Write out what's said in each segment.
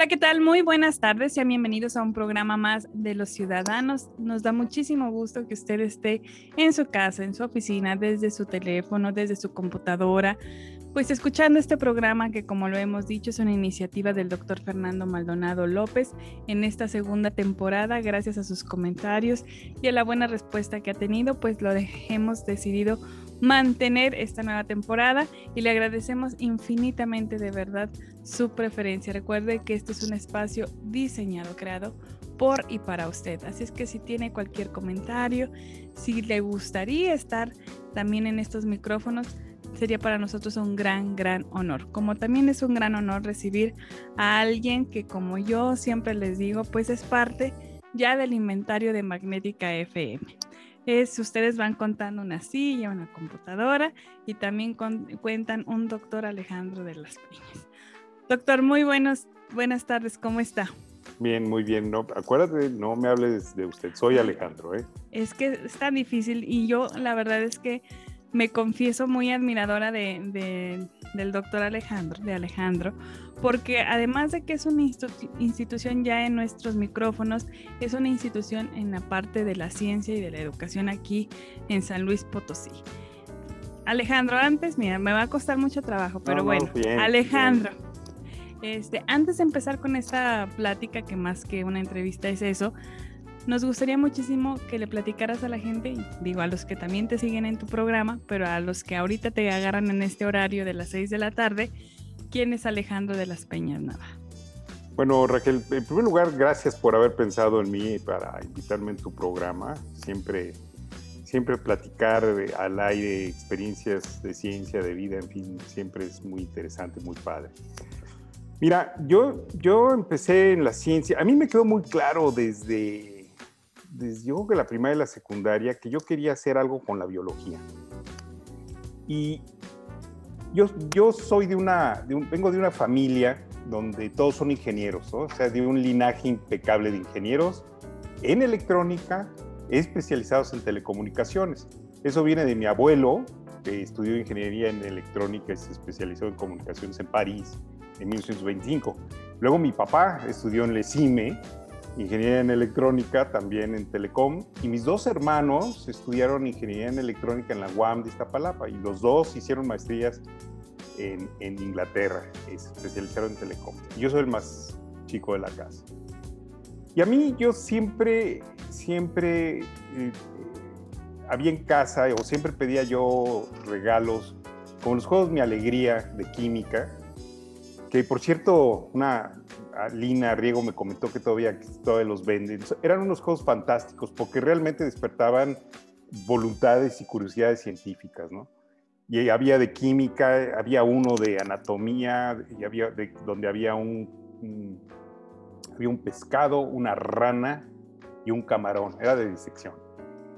Hola, ¿qué tal? Muy buenas tardes. Sean bienvenidos a un programa más de los ciudadanos. Nos da muchísimo gusto que usted esté en su casa, en su oficina, desde su teléfono, desde su computadora, pues escuchando este programa que como lo hemos dicho es una iniciativa del doctor Fernando Maldonado López en esta segunda temporada, gracias a sus comentarios y a la buena respuesta que ha tenido, pues lo hemos decidido mantener esta nueva temporada y le agradecemos infinitamente de verdad su preferencia. Recuerde que este es un espacio diseñado, creado por y para usted. Así es que si tiene cualquier comentario, si le gustaría estar también en estos micrófonos, sería para nosotros un gran, gran honor. Como también es un gran honor recibir a alguien que como yo siempre les digo, pues es parte ya del inventario de Magnética FM. Es, ustedes van contando una silla, una computadora y también cuentan un doctor Alejandro de las Piñas. Doctor, muy buenos, buenas tardes, ¿cómo está? Bien, muy bien. No, acuérdate, no me hables de usted, soy Alejandro. ¿eh? Es que es tan difícil y yo la verdad es que me confieso muy admiradora de, del doctor Alejandro, de Alejandro, porque además de que es una institución ya en nuestros micrófonos, es una institución en la parte de la ciencia y de la educación aquí en San Luis Potosí. Alejandro, antes, mira, me va a costar mucho trabajo, pero bueno, Alejandro, Este, antes de empezar con esta plática, que más que una entrevista es eso, nos gustaría muchísimo que le platicaras a la gente, digo a los que también te siguen en tu programa, pero a los que ahorita te agarran en este horario de las 6 de la tarde, ¿quién es Alejandro de las Peñas Nava? Bueno, Raquel, en primer lugar, gracias por haber pensado en mí para invitarme en tu programa. Siempre, siempre platicar al aire experiencias de ciencia, de vida, en fin, siempre es muy interesante, muy padre. Mira, yo, yo empecé en la ciencia, a mí me quedó muy claro desde desde yo creo que la primaria y la secundaria que yo quería hacer algo con la biología. Y yo, yo soy de una, vengo de una familia donde todos son ingenieros, o sea, de un linaje impecable de ingenieros en electrónica, especializados en telecomunicaciones. Eso viene de mi abuelo, que estudió ingeniería en electrónica y se especializó en comunicaciones en París en 1925. Luego mi papá estudió en Lecime ingeniería en electrónica, también en telecom, y mis dos hermanos estudiaron ingeniería en electrónica en la UAM de Iztapalapa, y los dos hicieron maestrías en, en Inglaterra, se especializaron en telecom. Yo soy el más chico de la casa. Y a mí yo siempre, siempre eh, había en casa, o siempre pedía yo regalos, como los juegos Mi Alegría de Química, que por cierto, una, Lina Riego me comentó que todavía, todavía los venden. Eran unos juegos fantásticos porque realmente despertaban voluntades y curiosidades científicas, ¿no? Y había de química, había uno de anatomía, y había de, donde había un, había un pescado, una rana y un camarón, era de disección.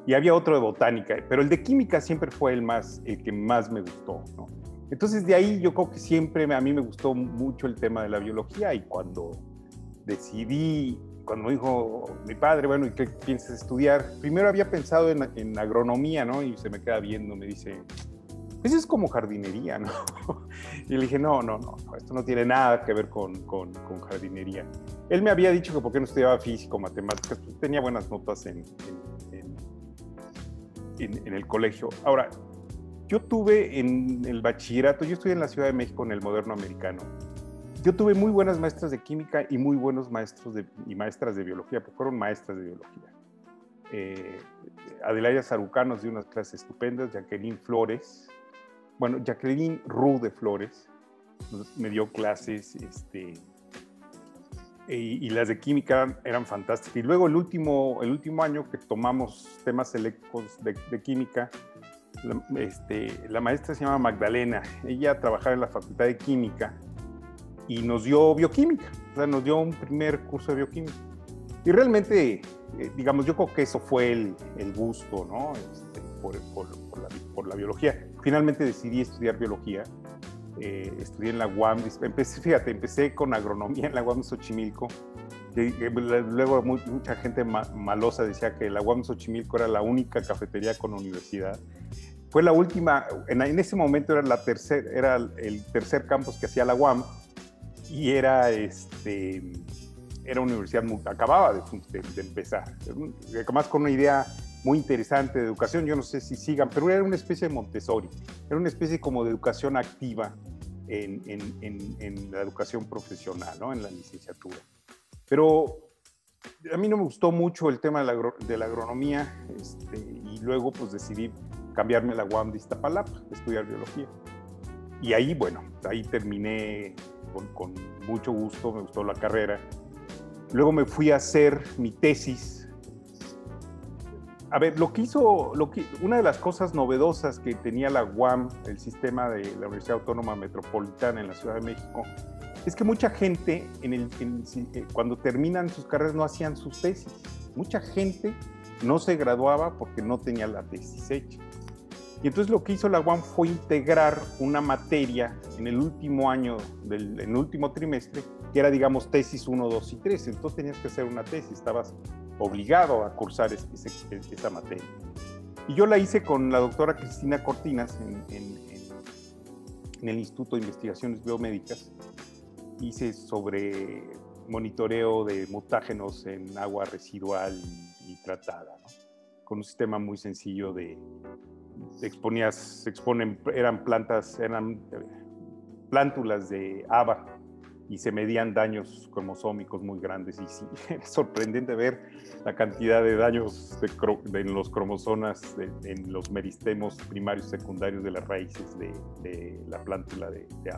Y había otro de botánica, pero el de química siempre fue el, más, el que más me gustó, ¿no? Entonces de ahí yo creo que siempre a mí me gustó mucho el tema de la biología y cuando decidí, cuando me dijo mi padre, bueno, ¿y qué piensas estudiar? Primero había pensado en, agronomía, ¿no? Y se me queda viendo, me dice, eso es como jardinería, ¿no? Y le dije, no, no, no, esto no tiene nada que ver con, con, jardinería. Él me había dicho que porque no estudiaba físico, matemáticas, pues tenía buenas notas en, en, en el colegio. Ahora, yo tuve en el bachillerato, yo estudié en la Ciudad de México en el moderno americano. Yo tuve muy buenas maestras de química y muy buenos maestros de, y maestras de biología, porque fueron maestras de biología. Eh, Adelaida Sarucanos dio unas clases estupendas, Jacqueline Flores, bueno, Jacqueline Ru de Flores me dio clases, este, y, las de química eran, fantásticas. Y luego el último, el último año que tomamos temas eléctricos de, de química, la, este, la maestra se llama Magdalena. Ella trabajaba en la Facultad de Química y nos dio bioquímica, o sea, nos dio un primer curso de bioquímica. Y realmente, eh, digamos, yo creo que eso fue el, el gusto, ¿no? Este, por, por, la, por, la, biología. Finalmente decidí estudiar biología. Eh, estudié en la UAM, empecé, fíjate, empecé con agronomía en la UAM Xochimilco. luego mucha gente malosa decía que la UAM Xochimilco era la única cafetería con universidad. Fue la última, en, ese momento era, el tercer campus que hacía la UAM y era este era una universidad muy, acababa de, empezar, además con una idea muy interesante de educación, yo no sé si sigan, pero era una especie de Montessori, era una especie como de educación activa en, la educación profesional, ¿no? en la licenciatura. Pero a mí no me gustó mucho el tema de la, de la agronomía este, y luego pues decidí cambiarme la UAM de Iztapalapa, estudiar biología. Y ahí, bueno, ahí terminé con, con mucho gusto, me gustó la carrera Luego me fui a hacer mi tesis. A ver, lo que hizo, lo que, una de las cosas novedosas que tenía la UAM, el sistema de la Universidad Autónoma Metropolitana en la Ciudad de México, es que mucha gente, en el, eh, cuando terminan sus carreras, no hacían sus tesis. Mucha gente no se graduaba porque no tenía la tesis hecha. Y entonces lo que hizo la UAM fue integrar una materia en el último año, del, en el último trimestre, que era, digamos, tesis 1, 2 y 3. Entonces tenías que hacer una tesis, estabas obligado a cursar esa materia. Y yo la hice con la doctora Cristina Cortinas en, en el Instituto de Investigaciones Biomédicas. Hice sobre monitoreo de mutágenos en agua residual y, tratada, con un sistema muy sencillo de, exponías, se exponen, eran plantas, eran eh, plántulas de haba y se medían daños cromosómicos muy grandes. Y sí, es sorprendente ver la cantidad de daños en los cromosomas, en los meristemos primarios secundarios de las raíces de, la plántula de, de,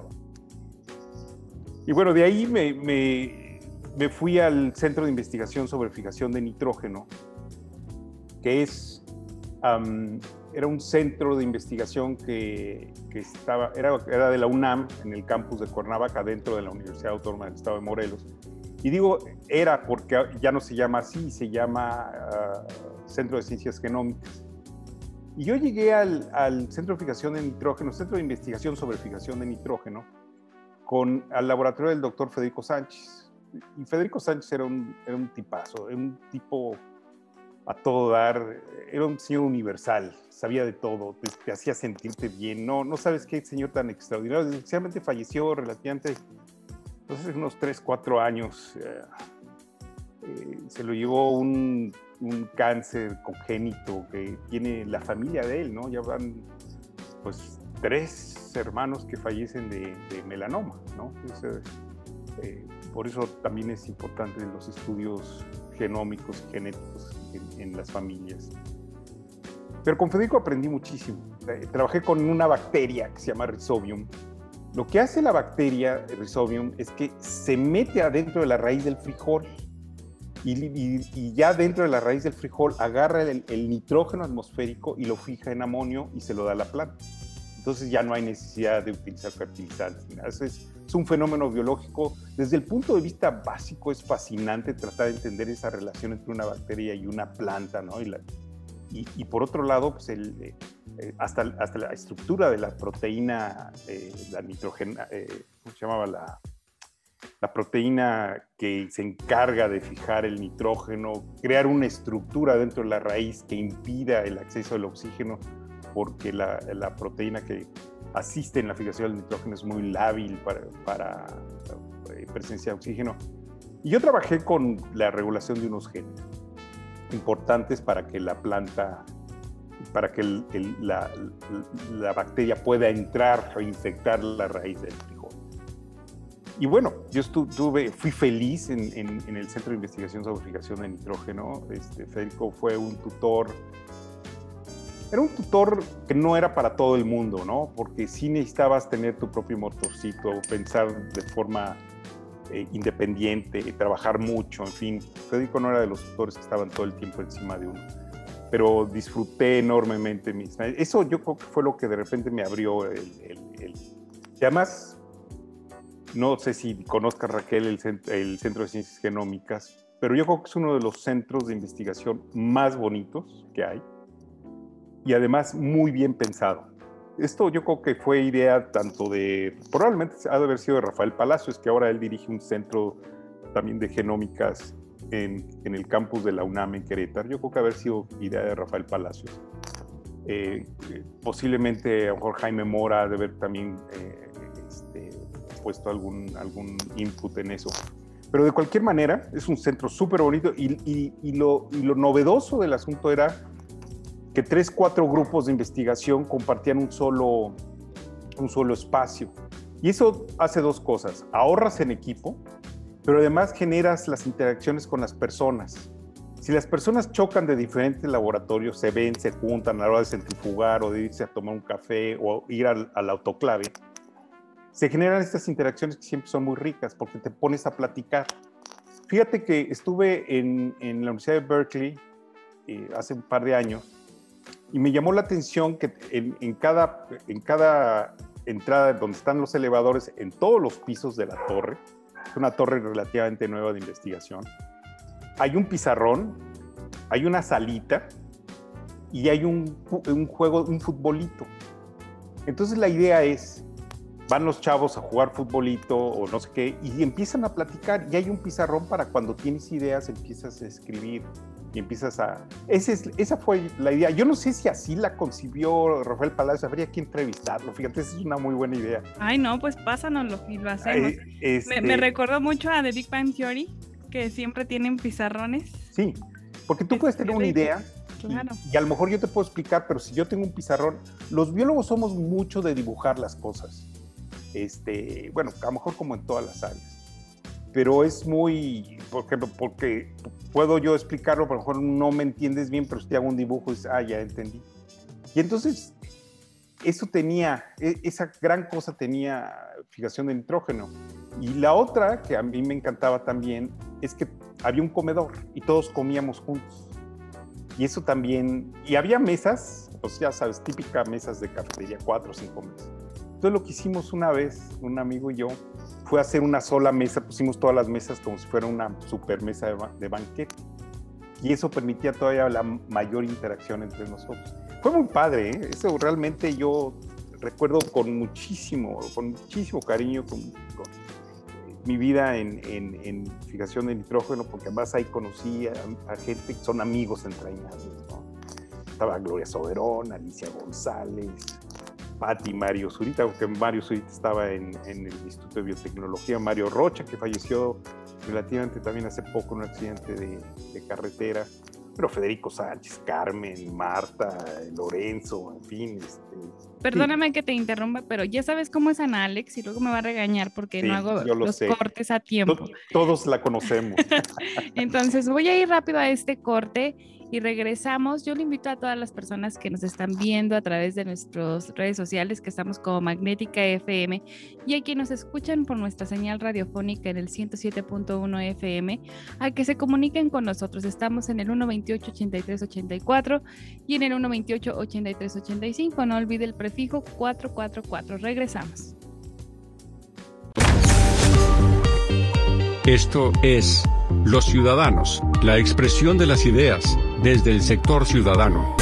Y bueno, de ahí me, me, me, fui al Centro de Investigación sobre Fijación de Nitrógeno, que es era un centro de investigación que, estaba, era, era, de la UNAM, en el campus de Cuernavaca, dentro de la Universidad Autónoma del Estado de Morelos. Y digo era porque ya no se llama así, se llama ah, Centro de Ciencias Genómicas. Y yo llegué al, Centro de Fijación de Nitrógeno, Centro de Investigación sobre Fijación de Nitrógeno, con, al laboratorio del doctor Federico Sánchez. Y Federico Sánchez era un, era un tipazo, era un tipo a todo dar, era un señor universal, sabía de todo, te, hacía sentirte bien, no, no sabes qué señor tan extraordinario, desgraciadamente falleció relativamente, sé, unos 3, 4 años, eh, eh, se lo llevó un, un, cáncer congénito que tiene la familia de él, ¿no? Ya van, pues, tres hermanos que fallecen de, melanoma, ¿no? Eh, por eso también es importante los estudios genómicos genéticos en, las familias. Pero con Federico aprendí muchísimo. Eh, trabajé con una bacteria que se llama Rhizobium. Lo que hace la bacteria Rhizobium es que se mete adentro de la raíz del frijol y, ya dentro de la raíz del frijol agarra el, nitrógeno atmosférico y lo fija en amonio y se lo da a la planta. Entonces ya no hay necesidad de utilizar fertilizantes. Es, un fenómeno biológico. Desde el punto de vista básico es fascinante tratar de entender esa relación entre una bacteria y una planta, ¿no? Y, por otro lado, pues el, eh, eh, hasta, hasta la estructura de la proteína, eh, la nitrógena, ¿cómo se llamaba? La, la proteína que se encarga de fijar el nitrógeno, crear una estructura dentro de la raíz que impida el acceso al oxígeno porque la, la, proteína que asiste en la fijación del nitrógeno es muy lábil para, para eh, presencia de oxígeno. Y yo trabajé con la regulación de unos genes importantes para que la planta, para que la, la, bacteria pueda entrar o infectar la raíz del frijol. Y bueno, yo estuve, fui feliz en, en, en, el Centro de Investigación sobre Fijación de Nitrógeno. Este, Federico fue un tutor era un tutor que no era para todo el mundo, ¿no? Porque sí necesitabas tener tu propio motorcito, pensar de forma eh, independiente, trabajar mucho, en fin. Federico no era de los tutores que estaban todo el tiempo encima de uno. Pero disfruté enormemente mis... Eso yo creo que fue lo que de repente me abrió el... el, el... Y además, no sé si conozca Raquel el, el Centro de Ciencias Genómicas, pero yo creo que es uno de los centros de investigación más bonitos que hay y además muy bien pensado. Esto yo creo que fue idea tanto de, probablemente ha de haber sido de Rafael Palacios, que ahora él dirige un centro también de genómicas en, el campus de la UNAM en Querétaro. Yo creo que haber sido idea de Rafael Palacios. Eh, posiblemente a lo mejor Mora de haber también eh, este, puesto algún, algún input en eso. Pero de cualquier manera, es un centro súper bonito y, lo, novedoso del asunto era que tres, cuatro grupos de investigación compartían un solo, un solo espacio. Y eso hace dos cosas. Ahorras en equipo, pero además generas las interacciones con las personas. Si las personas chocan de diferentes laboratorios, se ven, se juntan a la hora de centrifugar o de irse a tomar un café o ir al, al autoclave, se generan estas interacciones que siempre son muy ricas porque te pones a platicar. Fíjate que estuve en, en la Universidad de Berkeley eh, hace un par de años y me llamó la atención que en, cada, en cada entrada donde están los elevadores, en todos los pisos de la torre, es una torre relativamente nueva de investigación, hay un pizarrón, hay una salita y hay un, un juego, un futbolito. Entonces la idea es, van los chavos a jugar futbolito o no sé qué, y empiezan a platicar, y hay un pizarrón para cuando tienes ideas empiezas a escribir y empiezas a... Esa, es, esa fue la idea. Yo no sé si así la concibió Rafael Palacios, habría que entrevistarlo, fíjate, esa es una muy buena idea. Ay, no, pues pásanoslo y lo hacemos. me, me, este recordó mucho a The Big Bang Theory, que siempre tienen pizarrones. Sí, porque tú puedes tener una idea Claro. Y, y, a lo mejor yo te puedo explicar, pero si yo tengo un pizarrón, los biólogos somos mucho de dibujar las cosas. Este, bueno, a lo mejor como en todas las áreas. Pero es muy, por ejemplo, porque puedo yo explicarlo, a lo mejor no me entiendes bien, pero si te hago un dibujo, dices, ah, ya entendí. Y entonces, eso tenía, e, esa gran cosa tenía fijación de nitrógeno. Y la otra, que a mí me encantaba también, es que había un comedor y todos comíamos juntos. Y eso también, y había mesas, pues ya sabes, típicas mesas de cafetería, cuatro o cinco mesas. Entonces lo que hicimos una vez, un amigo y yo, fue hacer una sola mesa, pusimos todas las mesas como si fuera una super mesa de, de banquete. Y eso permitía todavía la mayor interacción entre nosotros. Fue muy padre, ¿eh? eso realmente yo recuerdo con muchísimo, con muchísimo cariño, con, con mi vida en, en, en, fijación de nitrógeno, porque además ahí conocí a, a gente que son amigos entrañables. ¿no? Estaba Gloria Soberón, Alicia González, Patti Mario Zurita, aunque Mario Zurita estaba en, en, el Instituto de Biotecnología, Mario Rocha, que falleció relativamente también hace poco en un accidente de, de carretera, pero Federico Sánchez, Carmen, Marta, Lorenzo, en fin. Este, Perdóname sí. que te interrumpa, pero ya sabes cómo es Ana Alex y luego me va a regañar porque sí, no hago los sé. cortes a tiempo. Todos la conocemos. Entonces voy a ir rápido a este corte y regresamos. Yo le invito a todas las personas que nos están viendo a través de nuestras redes sociales, que estamos como Magnética FM, y a quienes nos escuchan por nuestra señal radiofónica en el 107.1 FM, a que se comuniquen con nosotros. Estamos en el 128-83-84 y en el 128-83-85. No olvide el prefijo 444. Regresamos. Esto es Los Ciudadanos, la expresión de las ideas, desde el sector ciudadano.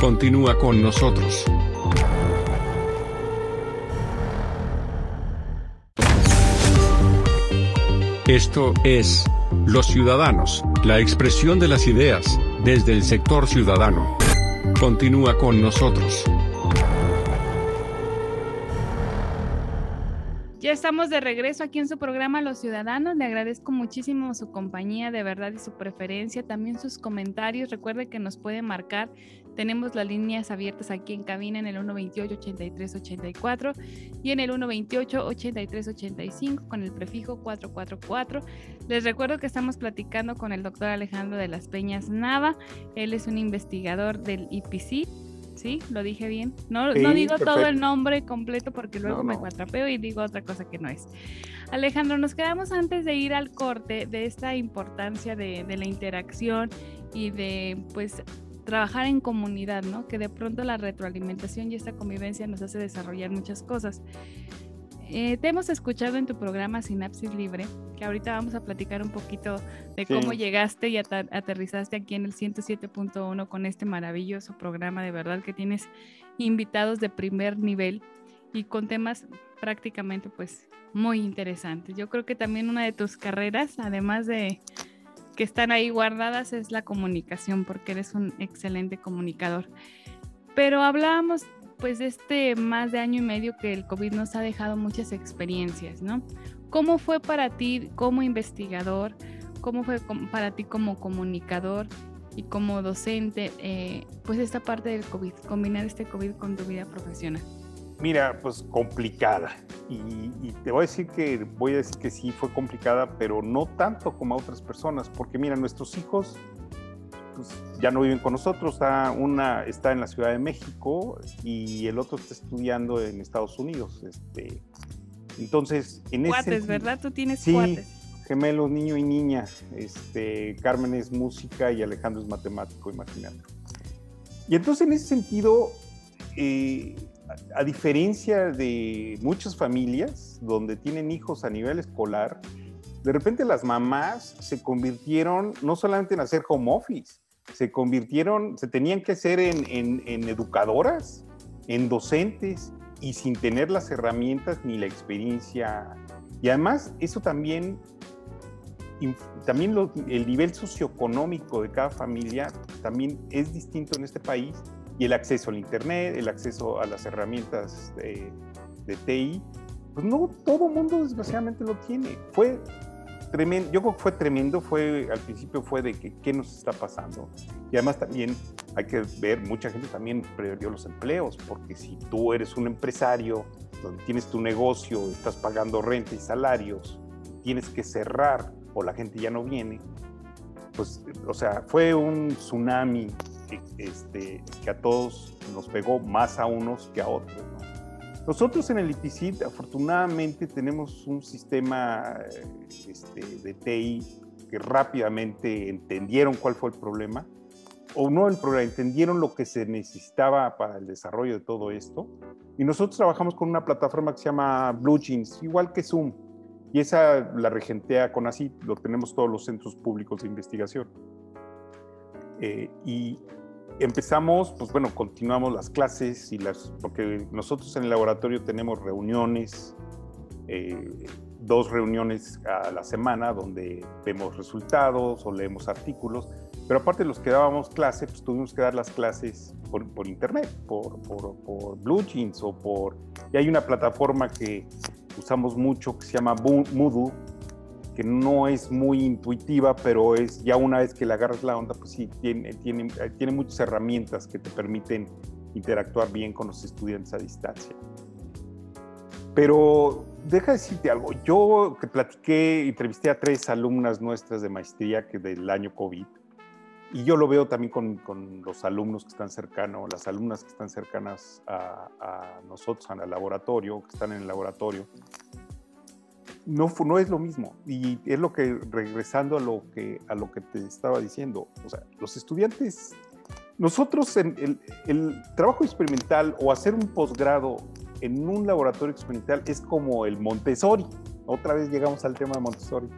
Continúa con nosotros. Esto es Los Ciudadanos, la expresión de las ideas, desde el sector ciudadano. Continúa con nosotros. Ya estamos de regreso aquí en su programa Los Ciudadanos. Le agradezco muchísimo su compañía, de verdad, y su preferencia, también sus comentarios. Recuerde que nos puede marcar. Tenemos las líneas abiertas aquí en cabina en el 128-83-84 y en el 128-83-85 con el prefijo 444. Les recuerdo que estamos platicando con el doctor Alejandro de las Peñas Nava. Él es un investigador del IPC, ¿sí? Lo dije bien. No, sí, no digo perfecto. todo el nombre completo porque luego no, no. me cuatrapeo y digo otra cosa que no es. Alejandro, nos quedamos antes de ir al corte de esta importancia de, de la interacción y de, pues, trabajar en comunidad, ¿no? Que de pronto la retroalimentación y esta convivencia nos hace desarrollar muchas cosas. Eh, te hemos escuchado en tu programa Sinapsis Libre, que ahorita vamos a platicar un poquito de cómo llegaste y aterrizaste aquí en el 107.1 con este maravilloso programa, de verdad que tienes invitados de primer nivel y con temas prácticamente pues muy interesantes. Yo creo que también una de tus carreras, además de que están ahí guardadas, es la comunicación, porque eres un excelente comunicador. Pero hablábamos pues este más de año y medio que el COVID nos ha dejado muchas experiencias, ¿no? ¿Cómo fue para ti como investigador? ¿Cómo fue para ti como comunicador y como docente? Eh, pues esta parte del COVID, combinar este COVID con tu vida profesional. Mira, pues complicada. Y, te voy a decir que voy a decir que sí fue complicada, pero no tanto como a otras personas, porque mira, nuestros hijos pues, ya no viven con nosotros. Está, una está en la Ciudad de México y el otro está estudiando en Estados Unidos. Este, entonces, en cuates, ¿verdad? Tú tienes sí, gemelos, niño y niña. Este, Carmen es música y Alejandro es matemático, imagínate. Y entonces, en ese sentido, eh, a, diferencia de muchas familias donde tienen hijos a nivel escolar, de repente las mamás se convirtieron no solamente en hacer home office, se convirtieron, se tenían que ser en, educadoras, en docentes y sin tener las herramientas ni la experiencia. Y además eso también, también el nivel socioeconómico de cada familia también es distinto en este país y el acceso al Internet, el acceso a las herramientas de, de TI, pues no todo mundo desgraciadamente lo tiene. Fue tremendo, yo creo que fue tremendo, fue, al principio fue de que qué nos está pasando. Y además también hay que ver, mucha gente también perdió los empleos, porque si tú eres un empresario donde tienes tu negocio, estás pagando renta y salarios, tienes que cerrar o la gente ya no viene, pues, o sea, fue un tsunami este, que a todos nos pegó más a unos que a otros. Nosotros en el IPCIT afortunadamente tenemos un sistema este, de TI que rápidamente entendieron cuál fue el problema, o no el problema, entendieron lo que se necesitaba para el desarrollo de todo esto. Y nosotros trabajamos con una plataforma que se llama Blue Jeans, igual que Zoom. Y esa la regentea con así, lo tenemos todos los centros públicos de investigación. Eh, y empezamos, pues bueno, continuamos las clases y las, porque nosotros en el laboratorio tenemos reuniones, eh, dos reuniones a la semana donde vemos resultados o leemos artículos, pero aparte de los que dábamos clase, pues tuvimos que dar las clases por, por internet, por, por, por, Blue Jeans o por... Y hay una plataforma que usamos mucho que se llama Moodle, que no es muy intuitiva, pero es ya una vez que le agarras la onda, pues sí, tiene, tiene, tiene muchas herramientas que te permiten interactuar bien con los estudiantes a distancia. Pero deja decirte algo, yo que platiqué, entrevisté a tres alumnas nuestras de maestría que del año COVID, y yo lo veo también con, con los alumnos que están cercanos, las alumnas que están cercanas a, a nosotros, al laboratorio, que están en el laboratorio, no, no es lo mismo. Y es lo que, regresando a lo que, a lo que te estaba diciendo, los estudiantes, nosotros en el, el trabajo experimental o hacer un posgrado en un laboratorio experimental es como el Montessori. Otra vez llegamos al tema de Montessori.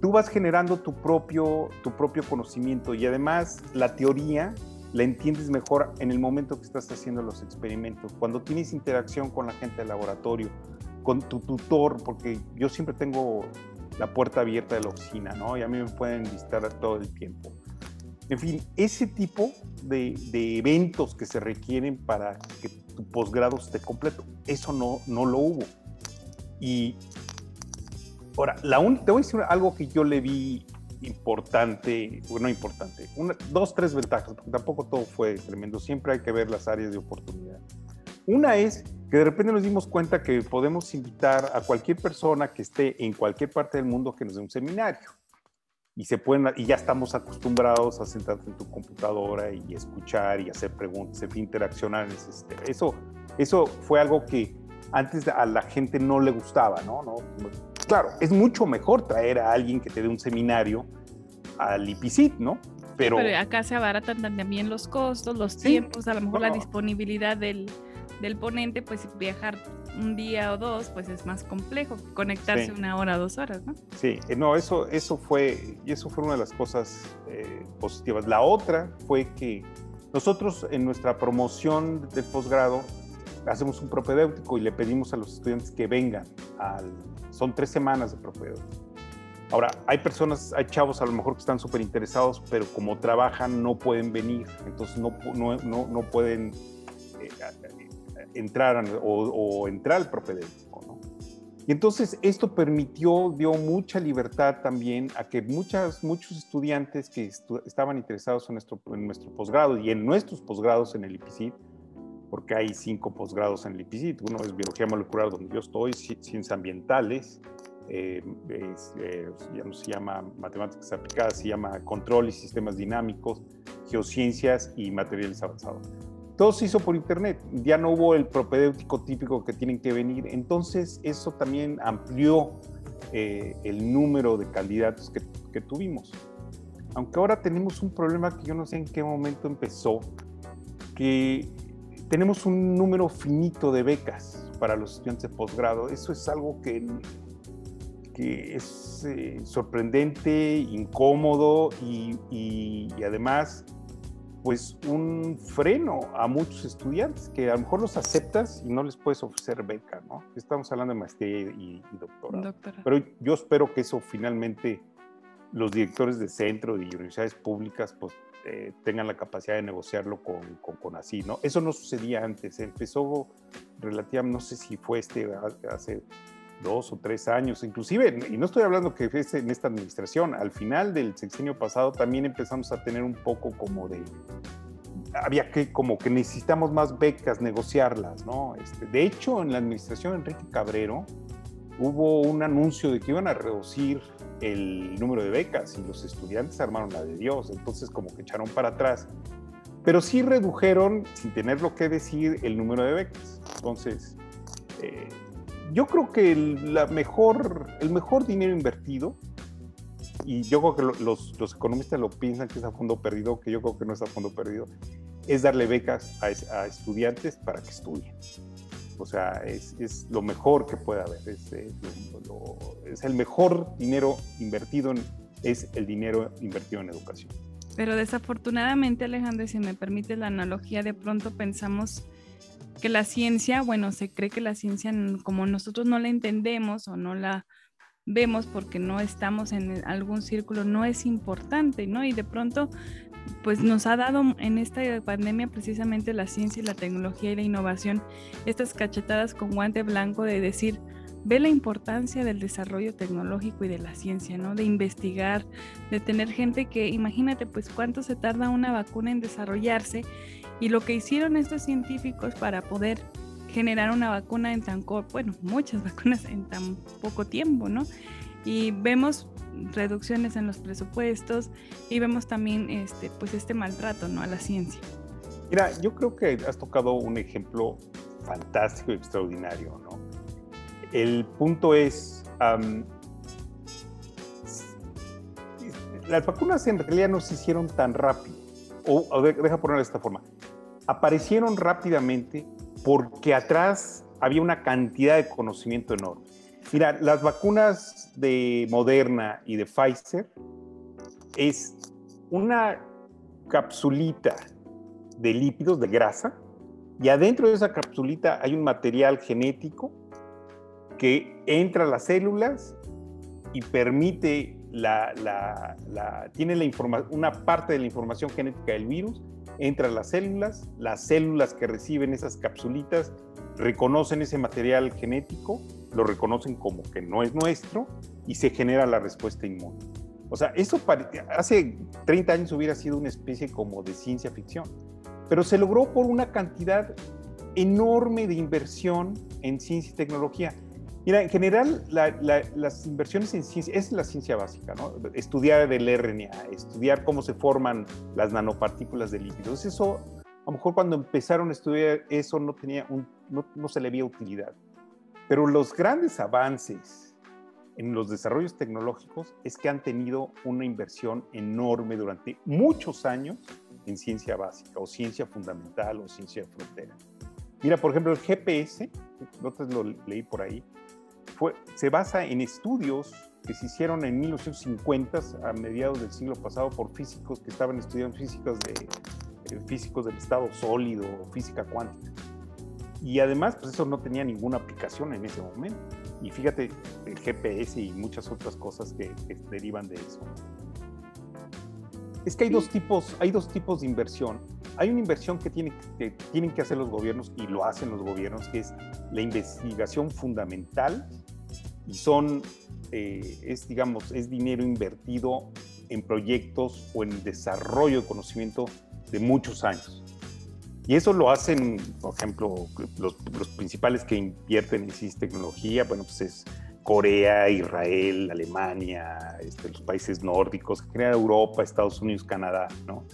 Tú vas generando tu propio, tu propio conocimiento y además la teoría la entiendes mejor en el momento que estás haciendo los experimentos. Cuando tienes interacción con la gente del laboratorio, con tu tutor, porque yo siempre tengo la puerta abierta de la oficina, ¿no? Y a mí me pueden visitar todo el tiempo. En fin, ese tipo de, eventos que se requieren para que tu posgrado esté completo, eso no, no lo hubo. Y ahora, la te voy a decir algo que yo le vi importante, bueno, importante, dos, tres ventajas, porque tampoco todo fue tremendo, siempre hay que ver las áreas de oportunidad. Una es que de repente nos dimos cuenta que podemos invitar a cualquier persona que esté en cualquier parte del mundo que nos dé un seminario. Y, se pueden, y ya estamos acostumbrados a sentarte en tu computadora y escuchar y hacer preguntas, interaccionar en ese sistema. Eso, eso fue algo que antes a la gente no le gustaba, ¿no? ¿no? Claro, es mucho mejor traer a alguien que te dé un seminario al IPCIT, ¿no? Pero, Pero acá se abaratan también los costos, los tiempos, a lo mejor la disponibilidad del, del ponente, pues viajar un día o dos, pues es más complejo conectarse una hora dos horas, ¿no? Sí, eh, no, eso, eso fue, y eso fue una de las cosas eh, positivas. La otra fue que nosotros en nuestra promoción del posgrado hacemos un propedéutico y le pedimos a los estudiantes que vengan al, son tres semanas de propedéutico. Ahora, hay personas, hay chavos a lo mejor que están súper interesados, pero como trabajan no pueden venir, entonces no, no, no, no pueden eh, entrar o, entrar al propedéutico. ¿no? Y entonces esto permitió, dio mucha libertad también a que muchas, muchos estudiantes que estaban interesados en nuestro, en nuestro posgrado y en nuestros posgrados en el IPCIT, porque hay cinco posgrados en el IPCIT, uno es Biología Molecular, donde yo estoy, Ciencias Ambientales, eh, eh, ya no se llama matemáticas aplicadas, se llama control y sistemas dinámicos, geociencias y materiales avanzados. Todo se hizo por internet, ya no hubo el propedéutico típico que tienen que venir, entonces eso también amplió eh, el número de candidatos que, que tuvimos. Aunque ahora tenemos un problema que yo no sé en qué momento empezó, que tenemos un número finito de becas para los estudiantes de posgrado. Eso es algo que, que es eh, sorprendente, incómodo y, y, y, además pues un freno a muchos estudiantes que a lo mejor los aceptas y no les puedes ofrecer beca, ¿no? Estamos hablando de maestría y, y doctorado. Pero yo espero que eso finalmente los directores de centro y universidades públicas pues eh, tengan la capacidad de negociarlo con, con, con, así, ¿no? Eso no sucedía antes, empezó relativamente, no sé si fue este hace dos o tres años, inclusive, y no estoy hablando que fue en esta administración, al final del sexenio pasado también empezamos a tener un poco como de, había que, como que necesitamos más becas, negociarlas, ¿no? Este, de hecho, en la administración de Enrique Cabrero hubo un anuncio de que iban a reducir el número de becas y los estudiantes armaron la de Dios, entonces como que echaron para atrás, pero sí redujeron, sin tener lo que decir, el número de becas. Entonces, eh, yo creo que el, la mejor, el mejor dinero invertido, y yo creo que los, los, economistas lo piensan que es a fondo perdido, que yo creo que no es a fondo perdido, es darle becas a, a estudiantes para que estudien. O sea, es, es, lo mejor que puede haber. Es, es, lo, es, el mejor dinero invertido, en, es el dinero invertido en educación. Pero desafortunadamente, Alejandro, si me permite la analogía, de pronto pensamos que la ciencia, bueno, se cree que la ciencia, como nosotros no la entendemos o no la vemos porque no estamos en algún círculo, no es importante, ¿no? Y de pronto, pues nos ha dado en esta pandemia precisamente la ciencia y la tecnología y la innovación estas cachetadas con guante blanco de decir, ve la importancia del desarrollo tecnológico y de la ciencia, ¿no? De investigar, de tener gente que, imagínate, pues cuánto se tarda una vacuna en desarrollarse y lo que hicieron estos científicos para poder generar una vacuna en tan bueno, muchas vacunas en tan poco tiempo, ¿no? Y vemos reducciones en los presupuestos y vemos también este, pues este maltrato, ¿no? A la ciencia. Mira, yo creo que has tocado un ejemplo fantástico y extraordinario, ¿no? El punto es, las vacunas en realidad no se hicieron tan rápido, o, o deja ponerlo de esta forma, aparecieron rápidamente porque atrás había una cantidad de conocimiento enorme. Mira, las vacunas de Moderna y de Pfizer es una capsulita de lípidos, de grasa, y adentro de esa capsulita hay un material genético que entra a las células y permite la, la, la tiene la una parte de la información genética del virus entra a las células, las células que reciben esas capsulitas reconocen ese material genético, lo reconocen como que no es nuestro y se genera la respuesta inmune. O sea, eso hace 30 años hubiera sido una especie como de ciencia ficción, pero se logró por una cantidad enorme de inversión en ciencia y tecnología. Mira, en general, la, la, las inversiones en ciencia, es la ciencia básica, ¿no? Estudiar el RNA, estudiar cómo se forman las nanopartículas de lípidos. Eso, a lo mejor cuando empezaron a estudiar eso no, tenía un, no, no se le veía utilidad. Pero los grandes avances en los desarrollos tecnológicos es que han tenido una inversión enorme durante muchos años en ciencia básica o ciencia fundamental o ciencia de frontera. Mira, por ejemplo, el GPS, no te lo leí por ahí, fue, se basa en estudios que se hicieron en 1950 a mediados del siglo pasado por físicos que estaban estudiando físicos, de, eh, físicos del estado sólido, física cuántica. Y además, pues eso no tenía ninguna aplicación en ese momento. Y fíjate, el GPS y muchas otras cosas que, que derivan de eso. Es que hay dos tipos, hay dos tipos de inversión. Hay una inversión que, tiene, que tienen que hacer los gobiernos y lo hacen los gobiernos, que es la investigación fundamental y son, eh, es digamos, es dinero invertido en proyectos o en desarrollo de conocimiento de muchos años. Y eso lo hacen, por ejemplo, los, principales que invierten en ciencia tecnología, bueno, pues es Corea, Israel, Alemania, este, los países nórdicos, que general Europa, Estados Unidos, Canadá, ¿no?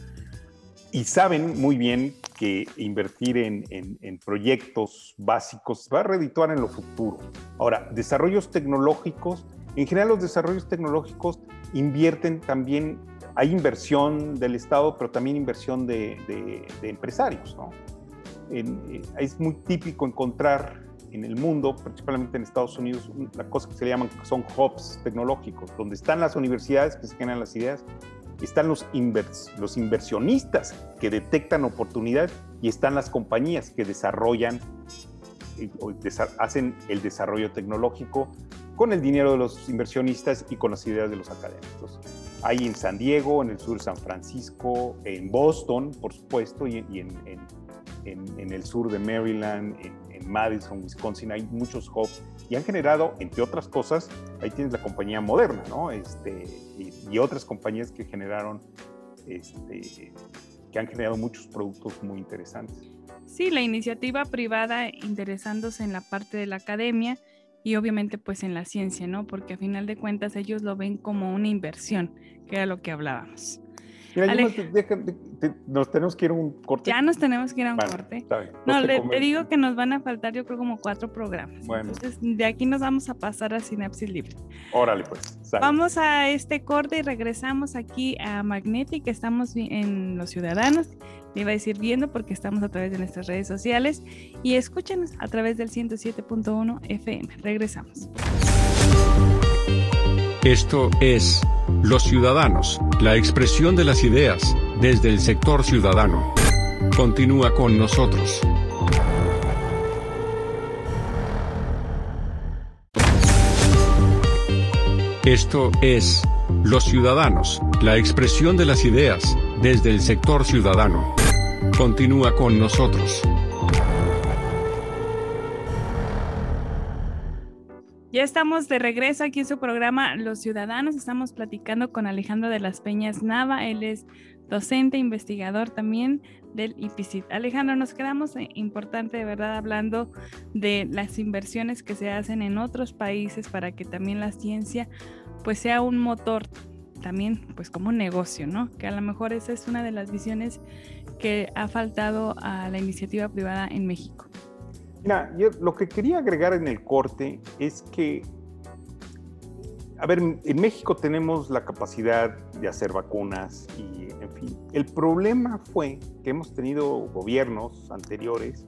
Y saben muy bien que invertir en, proyectos básicos va a redituar en lo futuro. Ahora, desarrollos tecnológicos, en general los desarrollos tecnológicos invierten también, hay inversión del Estado, pero también inversión de, de, empresarios. Eh, es muy típico encontrar en el mundo, principalmente en Estados Unidos, una cosa que se llaman son hubs tecnológicos, donde están las universidades que se generan las ideas, están los, los inversionistas que detectan oportunidades y están las compañías que desarrollan, eh, hacen el desarrollo tecnológico con el dinero de los inversionistas y con las ideas de los académicos. Hay en San Diego, en el sur de San Francisco, en Boston, por supuesto, y, en, en, en, el sur de Maryland, en Madison, Wisconsin, hay muchos hubs y han generado, entre otras cosas, ahí tienes la compañía moderna, ¿no? Este, y, otras compañías que generaron, este, que han generado muchos productos muy interesantes. Sí, la iniciativa privada interesándose en la parte de la academia y obviamente pues en la ciencia, ¿no? Porque a final de cuentas ellos lo ven como una inversión, que era lo que hablábamos. Mira, nos tenemos que ir a un corte. Ya nos tenemos que ir a un corte. No, te, digo que nos van a faltar, yo creo, como cuatro programas. Bueno. Entonces, de aquí nos vamos a pasar a Sinapsis Libre. Órale, pues. Vamos a este corte y regresamos aquí a Magnetic. Estamos en Los Ciudadanos. Le iba a decir viendo porque estamos a través de nuestras redes sociales. Y escúchenos a través del 107.1 FM. Regresamos. Esto es Los Ciudadanos, la expresión de las ideas, desde el sector ciudadano. Continúa con nosotros. Esto es Los Ciudadanos, la expresión de las ideas, desde el sector ciudadano. Continúa con nosotros. Ya estamos de regreso aquí en su programa Los Ciudadanos. Estamos platicando con Alejandro de las Peñas Nava. Él es docente, investigador también del IPCIT. Alejandro, nos quedamos eh, importante de verdad hablando de las inversiones que se hacen en otros países para que también la ciencia pues sea un motor también pues como un negocio, ¿no? Que a lo mejor esa es una de las visiones que ha faltado a la iniciativa privada en México. Mira, lo que quería agregar en el corte es que, a ver, en México tenemos la capacidad de hacer vacunas y, en fin, el problema fue que hemos tenido gobiernos anteriores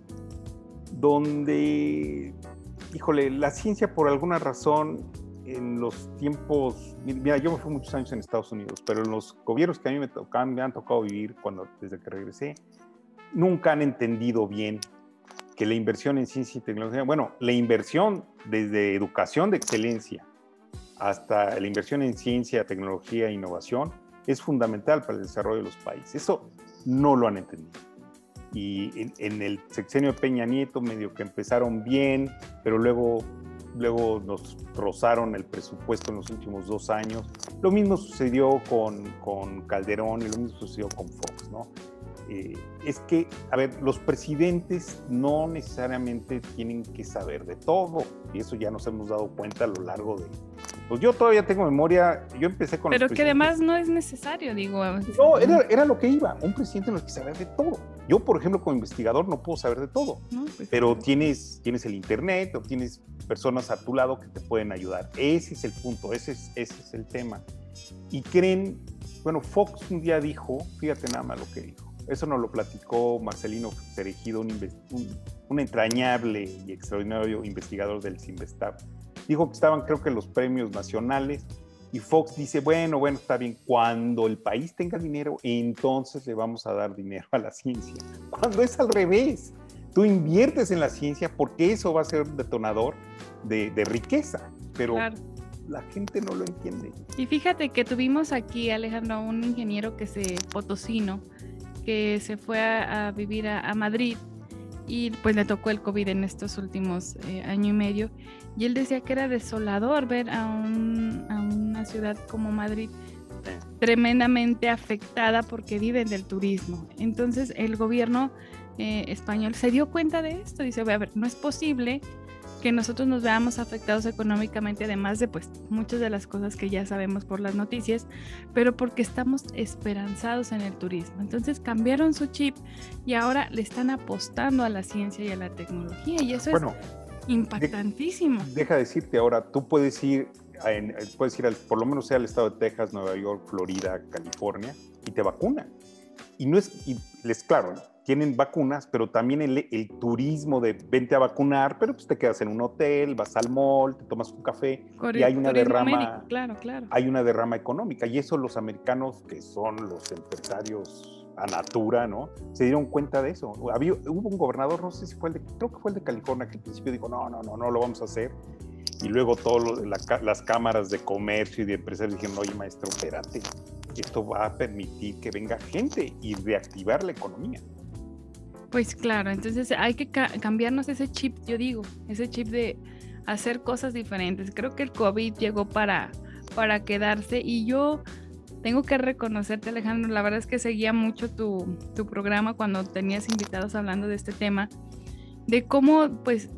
donde, híjole, la ciencia por alguna razón en los tiempos, mira, yo me fui muchos años en Estados Unidos, pero en los gobiernos que a mí me, tocan, me han tocado vivir cuando, desde que regresé, nunca han entendido bien que la inversión en ciencia y tecnología, bueno, la inversión desde educación de excelencia hasta la inversión en ciencia, tecnología e innovación es fundamental para el desarrollo de los países. Eso no lo han entendido. Y en, el sexenio de Peña Nieto medio que empezaron bien, pero luego, luego nos rozaron el presupuesto en los últimos dos años. Lo mismo sucedió con, con Calderón y lo mismo sucedió con Fox, ¿no? Eh, es que, a ver, los presidentes no necesariamente tienen que saber de todo, y eso ya nos hemos dado cuenta a lo largo de... Pues yo todavía tengo memoria, yo empecé con... Pero que además no es necesario, digo. No, era, era, lo que iba, un presidente no tiene que saber de todo. Yo, por ejemplo, como investigador no puedo saber de todo, pues pero tienes, tienes el Internet o tienes personas a tu lado que te pueden ayudar. Ese es el punto, ese es, ese es el tema. Y creen, bueno, Fox un día dijo, fíjate nada más lo que dijo, eso nos lo platicó Marcelino Cerejido, un, un entrañable y extraordinario investigador del CIMBESTAB, dijo que estaban creo que los premios nacionales y Fox dice, bueno, bueno, está bien, cuando el país tenga dinero, entonces le vamos a dar dinero a la ciencia. Cuando es al revés, tú inviertes en la ciencia porque eso va a ser un detonador de, riqueza, pero la gente no lo entiende. Y fíjate que tuvimos aquí, Alejandro, un ingeniero que se, potosino, que se fue a, vivir a, Madrid y pues le tocó el COVID en estos últimos eh, año y medio. Y él decía que era desolador ver a, una ciudad como Madrid tremendamente afectada porque viven del turismo. Entonces el gobierno eh, español se dio cuenta de esto. Dice, a ver, no es posible que nosotros nos veamos afectados económicamente, además de pues muchas de las cosas que ya sabemos por las noticias, pero porque estamos esperanzados en el turismo. Entonces cambiaron su chip y ahora le están apostando a la ciencia y a la tecnología y eso es impactantísimo. deja decirte ahora, tú puedes ir, puedes ir al, por lo menos sea al estado de Texas, Nueva York, Florida, California y te vacunan. Y no es, y les claro, tienen vacunas, pero también el, turismo de vente a vacunar, pero pues te quedas en un hotel, vas al mall, te tomas un café y hay una derrama, claro, claro. hay una derrama económica y eso los americanos que son los empresarios a natura, ¿no? Se dieron cuenta de eso. Había, hubo un gobernador, no sé si fue el de, creo que fue el de California, que al principio dijo, no, no, no, no lo vamos a hacer. Y luego todas las cámaras de comercio y de empresarios dijeron, oye maestro, espérate, esto va a permitir que venga gente y reactivar la economía. Pues claro, entonces hay que cambiarnos ese chip, yo digo, ese chip de hacer cosas diferentes. Creo que el COVID llegó para, para quedarse y yo tengo que reconocerte, Alejandro, la verdad es que seguía mucho tu, tu programa cuando tenías invitados hablando de este tema, de cómo pues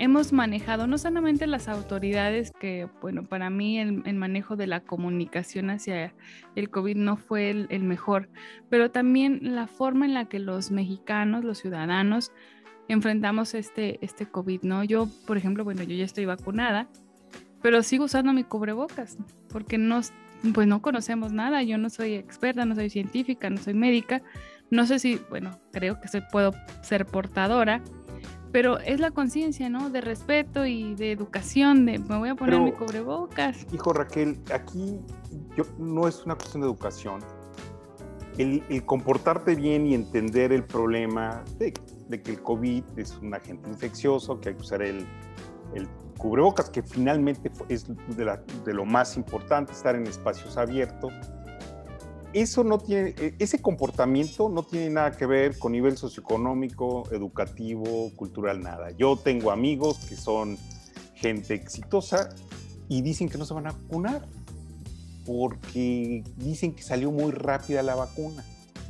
hemos manejado no solamente las autoridades, que bueno, para mí el, manejo de la comunicación hacia el COVID no fue el, mejor, pero también la forma en la que los mexicanos, los ciudadanos, enfrentamos este, este COVID, ¿no? Yo, por ejemplo, bueno, yo ya estoy vacunada, pero sigo usando mi cubrebocas, porque no, pues no conocemos nada, yo no soy experta, no soy científica, no soy médica, no sé si, bueno, creo que soy, puedo ser portadora, pero es la conciencia, ¿no? De respeto y de educación, de me voy a poner mi cubrebocas. Hijo Raquel, aquí yo, no es una cuestión de educación. El, comportarte bien y entender el problema de, que el COVID es un agente infeccioso, que hay que usar el, el cubrebocas, que finalmente es de, de lo más importante, estar en espacios abiertos eso no tiene, e, ese comportamiento no tiene nada que ver con nivel socioeconómico, educativo, cultural, nada. Yo tengo amigos que son gente exitosa y dicen que no se van a vacunar porque dicen que salió muy rápida la vacuna.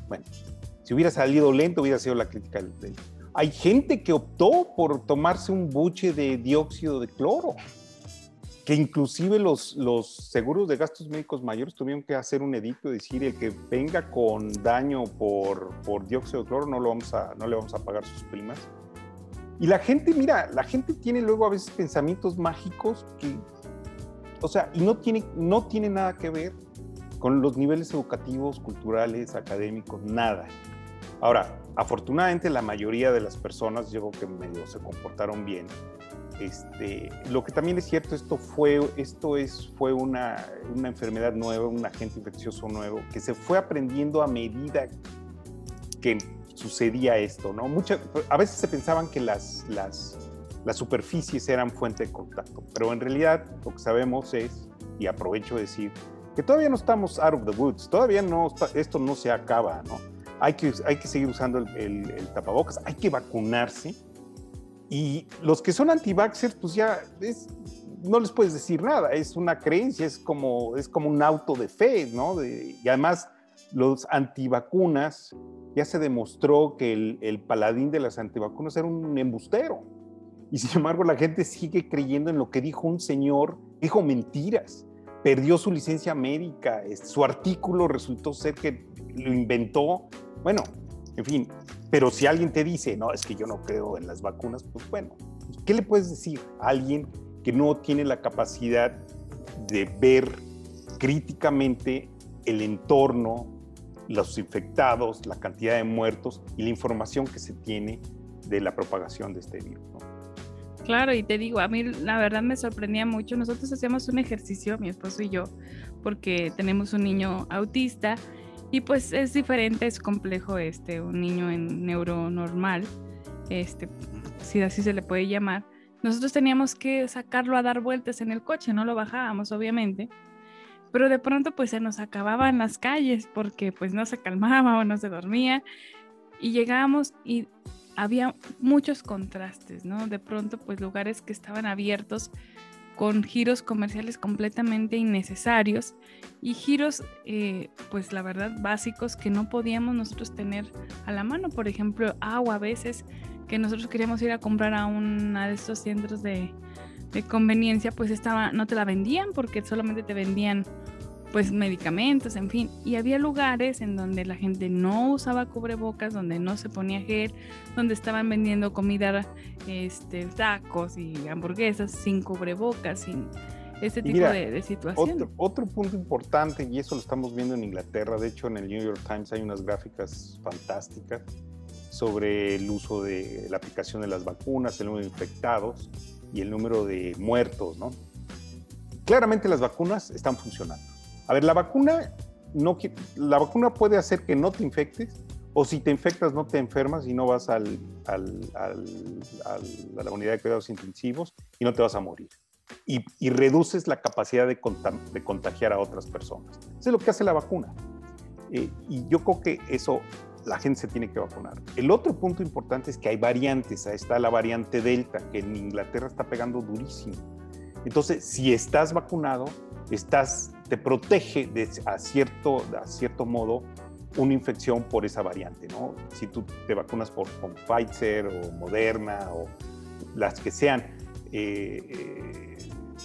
Bueno, si hubiera salido lento hubiera sido la crítica del... Hay gente que optó por tomarse un buche de dióxido de cloro que inclusive los, los seguros de gastos médicos mayores tuvieron que hacer un edicto decir el que venga con daño por, por dióxido de cloro no, lo vamos a, no le vamos a pagar sus primas. Y la gente, mira, la gente tiene luego a veces pensamientos mágicos que, o sea, y no tiene, no tiene nada que ver con los niveles educativos, culturales, académicos, nada. Ahora, afortunadamente la mayoría de las personas, yo creo que medio se comportaron bien este, lo que también es cierto, esto fue, esto es, fue una, una enfermedad nueva, un agente infeccioso nuevo, que se fue aprendiendo a medida que sucedía esto, ¿no? a veces se pensaban que las, las, las superficies eran fuente de contacto, pero en realidad lo que sabemos es, y aprovecho de decir, que todavía no estamos out of the woods, todavía no, esto no se acaba, ¿no? Hay que, hay que seguir usando el, el, el tapabocas, hay que vacunarse, y los que son anti-vaxxers, pues ya no les puedes decir nada, es una creencia, es como, es como un auto de fe, ¿no? y además, los antivacunas, ya se demostró que el, el, paladín de las antivacunas era un embustero. Y sin embargo, la gente sigue creyendo en lo que dijo un señor, dijo mentiras, perdió su licencia médica, su artículo resultó ser que lo inventó. Bueno, en fin, pero si alguien te dice, no, es que yo no creo en las vacunas, pues bueno, ¿qué le puedes decir a alguien que no tiene la capacidad de ver críticamente el entorno, los infectados, la cantidad de muertos y la información que se tiene de la propagación de este virus. Claro, y te digo, a mí la verdad me sorprendía mucho. Nosotros hacíamos un ejercicio, mi esposo y yo, porque tenemos un niño autista y pues es diferente, es complejo este, un niño en neuronormal, este, si así se le puede llamar. Nosotros teníamos que sacarlo a dar vueltas en el coche, no lo bajábamos obviamente, pero de pronto pues se nos acababa en las calles porque pues no se calmaba o no se dormía y llegábamos y había muchos contrastes, ¿no? De pronto pues lugares que estaban abiertos con giros comerciales completamente innecesarios y giros, eh, pues la verdad, básicos que no podíamos nosotros tener a la mano. Por ejemplo, agua a veces que nosotros queríamos ir a comprar a uno de estos centros de, de conveniencia, pues estaba, no te la vendían porque solamente te vendían pues medicamentos, en fin. Y había lugares en donde la gente no usaba cubrebocas, donde no se ponía gel, donde estaban vendiendo comida, este, tacos y hamburguesas sin cubrebocas, sin este tipo de, situaciones. Otro, otro, punto importante, y eso lo estamos viendo en Inglaterra, de hecho en el New York Times hay unas gráficas fantásticas sobre el uso de la aplicación de las vacunas, el número de infectados y el número de muertos, ¿no? Claramente las vacunas están funcionando a ver, la vacuna, no, la vacuna puede hacer que no te infectes, o si te infectas no te enfermas y no vas al, al, a la unidad de cuidados intensivos y no te vas a morir. Y, y reduces la capacidad de, de, contagiar a otras personas. Eso es lo que hace la vacuna. Eh, y yo creo que eso la gente se tiene que vacunar. El otro punto importante es que hay variantes. Ahí está la variante Delta, que en Inglaterra está pegando durísimo. Entonces, si estás vacunado, estás te protege de, a, cierto, a cierto modo una infección por esa variante, ¿no? Si tú te vacunas por, con Pfizer o Moderna o las que sean, eh, eh,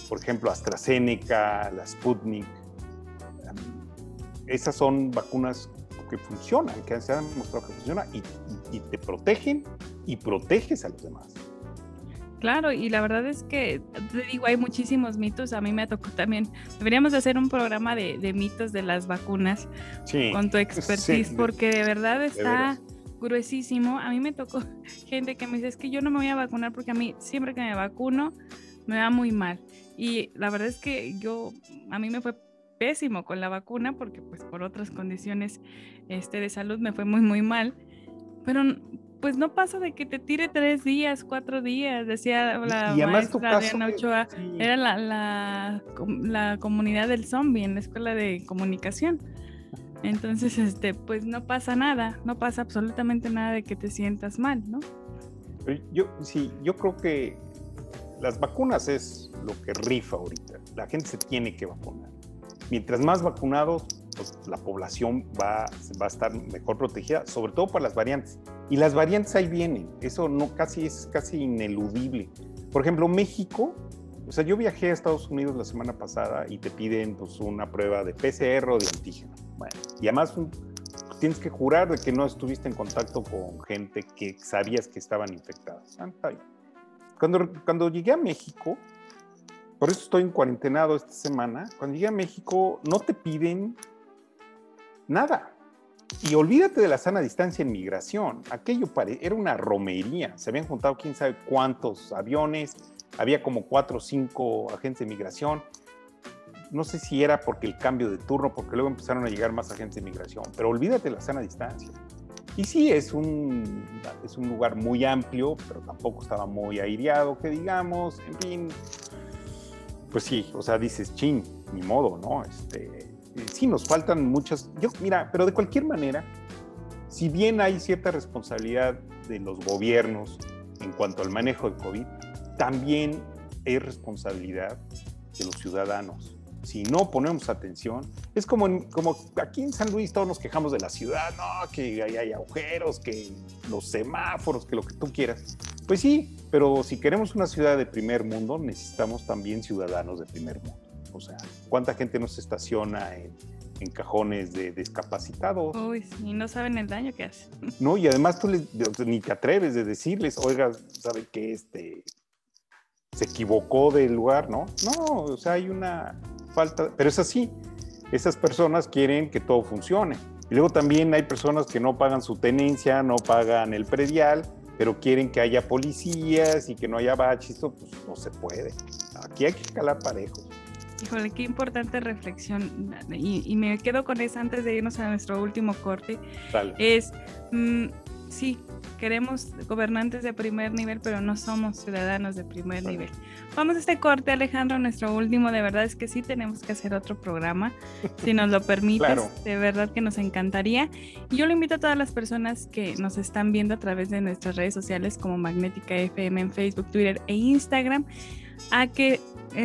por ejemplo, AstraZeneca, la Sputnik, esas son vacunas que funcionan, que se han demostrado que funcionan y te protegen y proteges a los demás. Claro, y la verdad es que, te digo, hay muchísimos mitos. A mí me tocó también. Deberíamos hacer un programa de, mitos de las vacunas con tu expertise, porque de verdad está gruesísimo. A mí me tocó gente que me dice, es que yo no me voy a vacunar porque a mí siempre que me vacuno me va muy mal. Y la verdad es que yo, a mí me fue pésimo con la vacuna porque pues por otras condiciones este, de salud me fue muy, muy mal. Pero pues no pasa de que te tire tres días, cuatro días, decía la maestra Diana Ochoa, era la, la, la, comunidad del zombie en la escuela de comunicación. Entonces, este, pues no pasa nada, no pasa absolutamente nada de que te sientas mal, ¿no? Yo, sí, yo creo que las vacunas es lo que rifa ahorita. La gente se tiene que vacunar. Mientras más vacunados, pues, la población va, va a estar mejor protegida, sobre todo por las variantes. Y las variantes ahí vienen, eso no casi es casi ineludible. Por ejemplo, México, o sea, yo viajé a Estados Unidos la semana pasada y te piden pues, una prueba de PCR o de antígeno. Bueno, y además tienes que jurar de que no estuviste en contacto con gente que sabías que estaban infectadas. Ah, cuando, cuando llegué a México, por eso estoy en cuarentenado esta semana, cuando llegué a México no te piden nada. Y olvídate de la sana distancia en migración. Aquello era una romería. Se habían juntado quién sabe cuántos aviones. Había como cuatro o cinco agentes de migración. No sé si era porque el cambio de turno, porque luego empezaron a llegar más agentes de migración. Pero olvídate de la sana distancia. Y sí, es un, es un lugar muy amplio, pero tampoco estaba muy aireado, que digamos. En fin, pues sí, o sea, dices, chin, ni modo, ¿no? Este, sí nos faltan muchas, yo, mira, pero de cualquier manera, si bien hay cierta responsabilidad de los gobiernos en cuanto al manejo del COVID, también hay responsabilidad de los ciudadanos. Si no ponemos atención, es como, como aquí en San Luis todos nos quejamos de la ciudad, no, que hay, hay agujeros, que los semáforos, que lo que tú quieras. Pues sí, pero si queremos una ciudad de primer mundo, necesitamos también ciudadanos de primer mundo. O sea, ¿cuánta gente nos estaciona en, cajones de discapacitados? Uy, y no saben el daño que hace. No, y además tú ni te atreves de decirles, oiga, ¿sabe que este se equivocó del lugar? No, no, o sea, hay una falta, pero es así. Esas personas quieren que todo funcione. Y luego también hay personas que no pagan su tenencia, no pagan el predial pero quieren que haya policías y que no haya baches, pues no se puede. Aquí hay que calar parejos. Híjole, qué importante reflexión. Y, me quedo con eso antes de irnos a nuestro último corte. Es, mm, sí, queremos gobernantes de primer nivel, pero no somos ciudadanos de primer nivel. Vamos a este corte, Alejandro, nuestro último. De verdad es que sí tenemos que hacer otro programa, si nos lo permites. De verdad que nos encantaría. Y yo lo invito a todas las personas que nos están viendo a través de nuestras redes sociales como Magnética FM en Facebook, Twitter e Instagram a que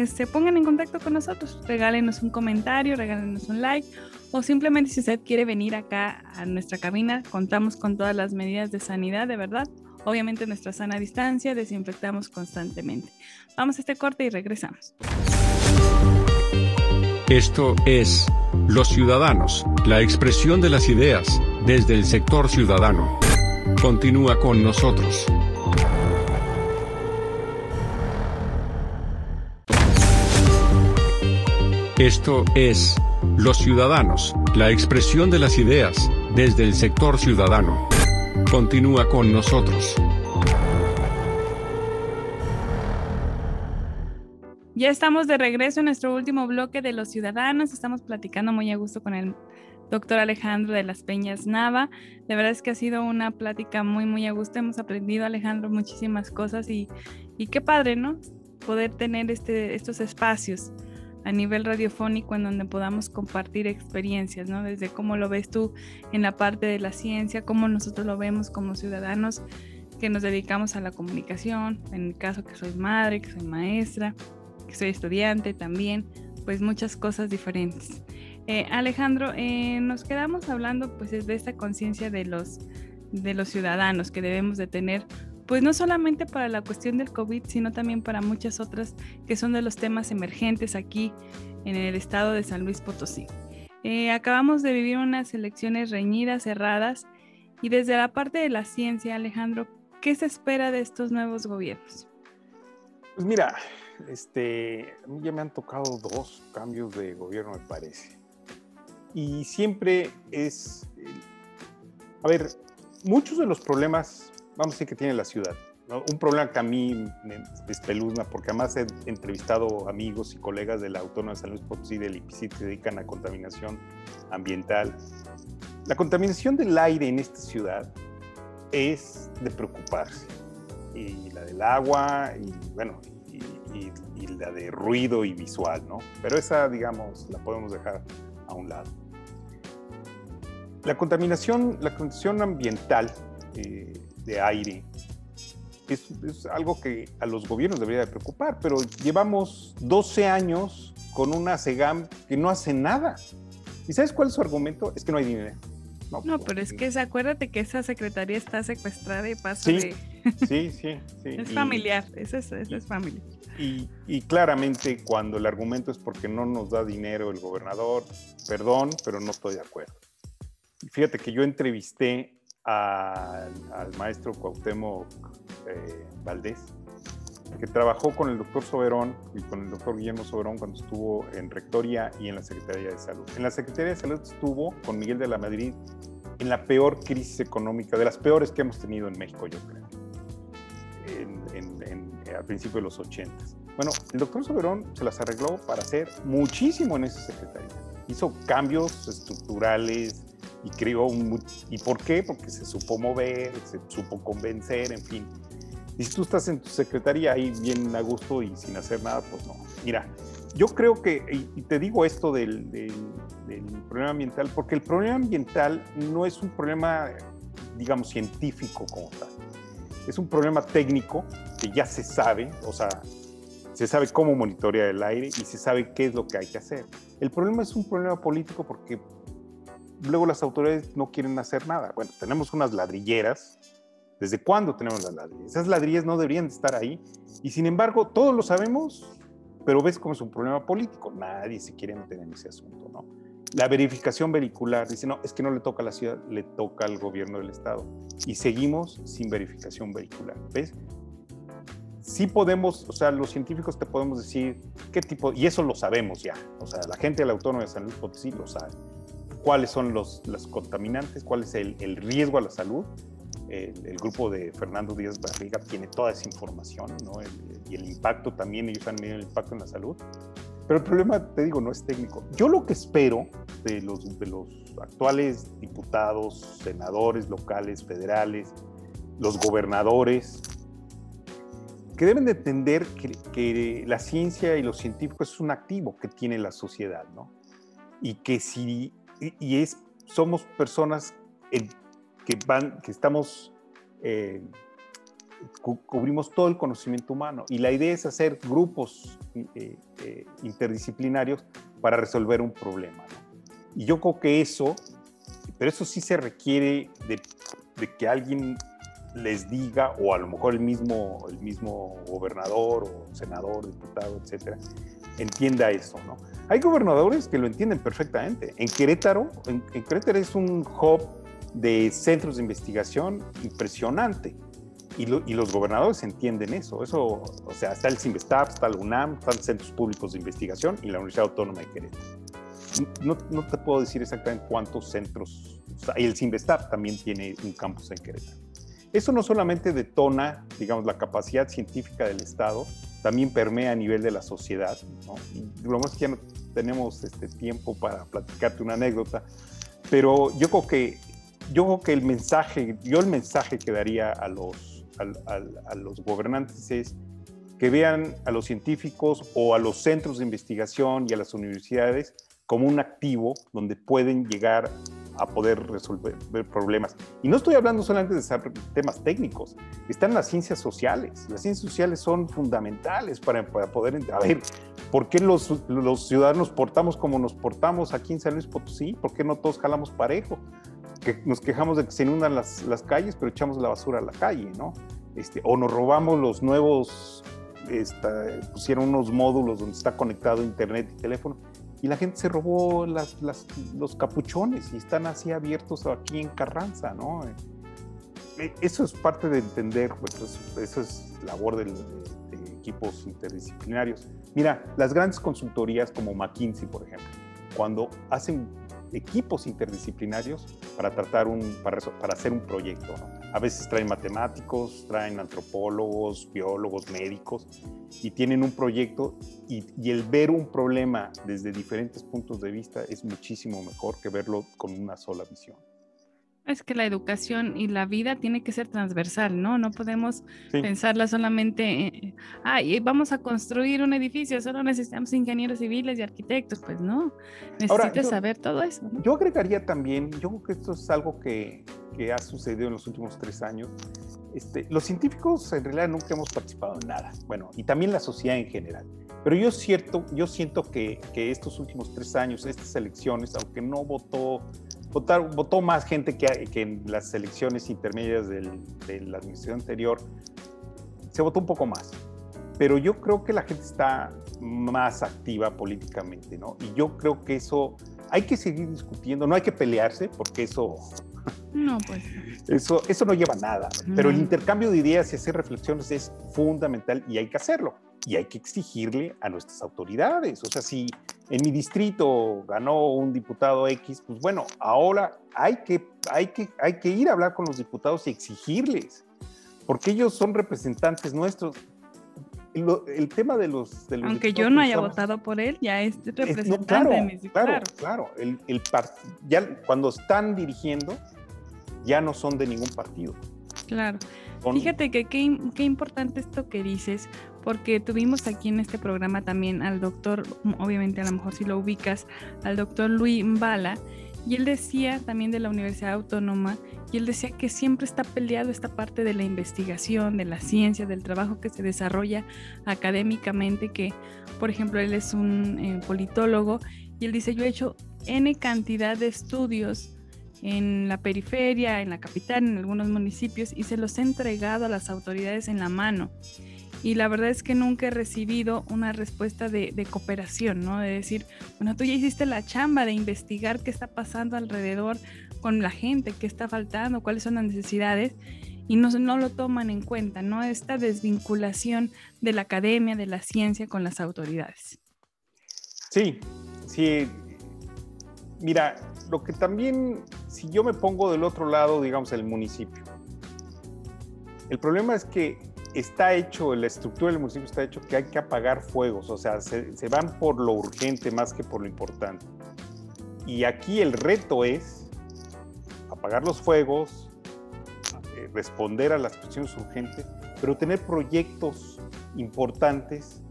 se pongan en contacto con nosotros. Regálenos un comentario, regálenos un like o simplemente si usted quiere venir acá a nuestra cabina, contamos con todas las medidas de sanidad, de verdad. Obviamente nuestra sana distancia, desinfectamos constantemente. Vamos a este corte y regresamos. Esto es Los Ciudadanos, la expresión de las ideas, desde el sector ciudadano. Continúa con nosotros. Esto es Los Ciudadanos, la expresión de las ideas, desde el sector ciudadano. Continúa con nosotros. Ya estamos de regreso en nuestro último bloque de Los Ciudadanos. Estamos platicando muy a gusto con el doctor Alejandro de las Peñas Nava. De verdad es que ha sido una plática muy, muy a gusto. Hemos aprendido, Alejandro, muchísimas cosas y, y qué padre, ¿no? Poder tener este, estos espacios a nivel radiofónico en donde podamos compartir experiencias, ¿no? Desde cómo lo ves tú en la parte de la ciencia, cómo nosotros lo vemos como ciudadanos que nos dedicamos a la comunicación, en el caso que soy madre, que soy maestra, que soy estudiante también, pues muchas cosas diferentes. Eh, Alejandro, eh, nos quedamos hablando pues de esta conciencia de los, de los ciudadanos que debemos de tener pues no solamente para la cuestión del COVID, sino también para muchas otras que son de los temas emergentes aquí en el estado de San Luis Potosí. Eh, acabamos de vivir unas elecciones reñidas, cerradas, y desde la parte de la ciencia, Alejandro, ¿qué se espera de estos nuevos gobiernos? Pues mira, este, a mí ya me han tocado dos cambios de gobierno, me parece. Y siempre es, a ver, muchos de los problemas vamos a decir que tiene la ciudad. Un problema que a mí me espeluzna, porque además he entrevistado amigos y colegas de la Autónoma de San Luis Potosí, del IPC, que se dedican a contaminación ambiental. La contaminación del aire en esta ciudad es de preocuparse. Y la del agua, y bueno, y, y la de ruido y visual, ¿no? Pero esa, digamos, la podemos dejar a un lado. La contaminación, la contaminación ambiental eh, de aire. Es, algo que a los gobiernos debería de preocupar, pero llevamos 12 años con una SEGAM que no hace nada. ¿Y sabes cuál es su argumento? Es que no hay dinero. No, no pero es que acuérdate que esa secretaría está secuestrada y pasa sí, de... sí, sí, sí. Es familiar, eso es, es, familiar. Y, y, claramente cuando el argumento es porque no nos da dinero el gobernador, perdón, pero no estoy de acuerdo. Fíjate que yo entrevisté al, maestro Cuauhtémoc eh, Valdés, que trabajó con el doctor Soberón y con el doctor Guillermo Soberón cuando estuvo en Rectoría y en la Secretaría de Salud. En la Secretaría de Salud estuvo con Miguel de la Madrid en la peor crisis económica, de las peores que hemos tenido en México, yo creo, a principios de los 80. Bueno, el doctor Soberón se las arregló para hacer muchísimo en esa secretaría. Hizo cambios estructurales, y creó un... ¿Y por qué? Porque se supo mover, se supo convencer, en fin. Y si tú estás en tu secretaría ahí bien a gusto y sin hacer nada, pues no. Mira, yo creo que, y te digo esto del, del, problema ambiental, porque el problema ambiental no es un problema, digamos, científico como tal. Es un problema técnico que ya se sabe, o sea, se sabe cómo monitorear el aire y se sabe qué es lo que hay que hacer. El problema es un problema político porque luego las autoridades no quieren hacer nada. Bueno, tenemos unas ladrilleras. ¿Desde cuándo tenemos las ladrilleras? Esas ladrillas no deberían estar ahí. Y sin embargo, todos lo sabemos, pero ves cómo es un problema político. Nadie se quiere meter en ese asunto, ¿no? La verificación vehicular, dice, no, es que no le toca a la ciudad, le toca al gobierno del estado. Y seguimos sin verificación vehicular, ¿ves? Sí podemos, o sea, los científicos te podemos decir qué tipo, y eso lo sabemos ya, o sea, la gente del Autónoma de San Luis Potosí lo sabe cuáles son los, contaminantes, cuál es el, riesgo a la salud. el, grupo de Fernando Díaz Barriga tiene toda esa información, ¿no? y el impacto también, ellos han medido el impacto en la salud. Pero el problema, te digo, no es técnico. Yo lo que espero de los, de los actuales diputados, senadores locales, federales, los gobernadores, que deben de entender que, que, la ciencia y los científicos es un activo que tiene la sociedad, ¿no? Y que si, y es, somos personas que van, que estamos, eh, cubrimos todo el conocimiento humano. Y la idea es hacer grupos eh, eh, interdisciplinarios para resolver un problema. Y yo creo que eso, pero eso sí se requiere de, de que alguien les diga, o a lo mejor el mismo, el mismo gobernador o senador, diputado, etcétera, entienda eso, ¿no? Hay gobernadores que lo entienden perfectamente. En Querétaro, en, Querétaro es un hub de centros de investigación impresionante. Y, y, los gobernadores entienden eso. Eso, o sea, está el CIMBESTAP, está el UNAM, están centros públicos de investigación y la Universidad Autónoma de Querétaro. No, no te puedo decir exactamente cuántos centros, o sea, el CIMBESTAP también tiene un campus en Querétaro. Eso no solamente detona, digamos, la capacidad científica del Estado, también permea a nivel de la sociedad. lo más que ya no tenemos este tiempo para platicarte una anécdota, pero yo creo que, yo creo que el mensaje, yo el mensaje que daría a los, a los gobernantes es que vean a los científicos o a los centros de investigación y a las universidades como un activo donde pueden llegar a poder resolver problemas. Y no estoy hablando solamente de temas técnicos, están las ciencias sociales. Las ciencias sociales son fundamentales para, poder... A ¿por qué los, los, ciudadanos portamos como nos portamos aquí en San Luis Potosí? ¿Por qué no todos jalamos parejo? Que nos quejamos de que se inundan las, las calles, pero echamos la basura a la calle, ¿no? Este, o nos robamos los nuevos, esta, pusieron unos módulos donde está conectado internet y teléfono y la gente se robó los capuchones y están así abiertos aquí en Carranza, ¿no? Eh, eso es parte de entender, pues eso, es labor de, equipos interdisciplinarios. Mira, las grandes consultorías como McKinsey, por ejemplo, cuando hacen equipos interdisciplinarios para tratar un, para, para hacer un proyecto. A veces traen matemáticos, traen antropólogos, biólogos, médicos y tienen un proyecto y, el ver un problema desde diferentes puntos de vista es muchísimo mejor que verlo con una sola visión. Es que la educación y la vida tiene que ser transversal, ¿no? No podemos pensarla solamente, ay, vamos a construir un edificio, solo necesitamos ingenieros civiles y arquitectos, pues no, necesitas saber todo eso. Yo agregaría también, yo creo que esto es algo que, que ha sucedido en los últimos tres años. Este, los científicos en realidad nunca hemos participado en nada, bueno, y también la sociedad en general. Pero yo, cierto, yo siento que, que estos últimos tres años, estas elecciones, aunque no votó votar, votó más gente que, que en las elecciones intermedias del, de la administración anterior. Se votó un poco más. Pero yo creo que la gente está más activa políticamente, ¿no? Y yo creo que eso hay que seguir discutiendo, no hay que pelearse, porque eso. No, pues. Eso, eso no lleva a nada. Pero el intercambio de ideas y hacer reflexiones es fundamental y hay que hacerlo y hay que exigirle a nuestras autoridades. O sea, si en mi distrito ganó un diputado X, pues bueno, ahora hay que, hay que, hay que ir a hablar con los diputados y exigirles, porque ellos son representantes nuestros. El, tema de los, aunque yo no haya votado por él ya es representante claro, claro, claro, el, el ya cuando están dirigiendo ya no son de ningún partido claro fíjate que qué importante esto que dices porque tuvimos aquí en este programa también al doctor, obviamente a lo mejor si lo ubicas, al doctor Luis Mbala, y él decía también de la Universidad Autónoma, y él decía que siempre está peleado esta parte de la investigación, de la ciencia, del trabajo que se desarrolla académicamente, que por ejemplo él es un eh, politólogo, y él dice, yo he hecho N cantidad de estudios en la periferia, en la capital, en algunos municipios, y se los he entregado a las autoridades en la mano y la verdad es que nunca he recibido una respuesta de, cooperación, ¿no? De decir, bueno, tú ya hiciste la chamba de investigar qué está pasando alrededor con la gente, qué está faltando, cuáles son las necesidades y no, no lo toman en cuenta, ¿no? Esta desvinculación de la academia, de la ciencia con las autoridades. Sí, sí. Mira, lo que también, si yo me pongo del otro lado, digamos, el municipio, El problema es que está hecho, la estructura del municipio está hecho que hay que apagar fuegos, o sea, se, van por lo urgente más que por lo importante. Y aquí el reto es apagar los fuegos, eh, responder a las cuestiones urgentes, pero tener proyectos importantes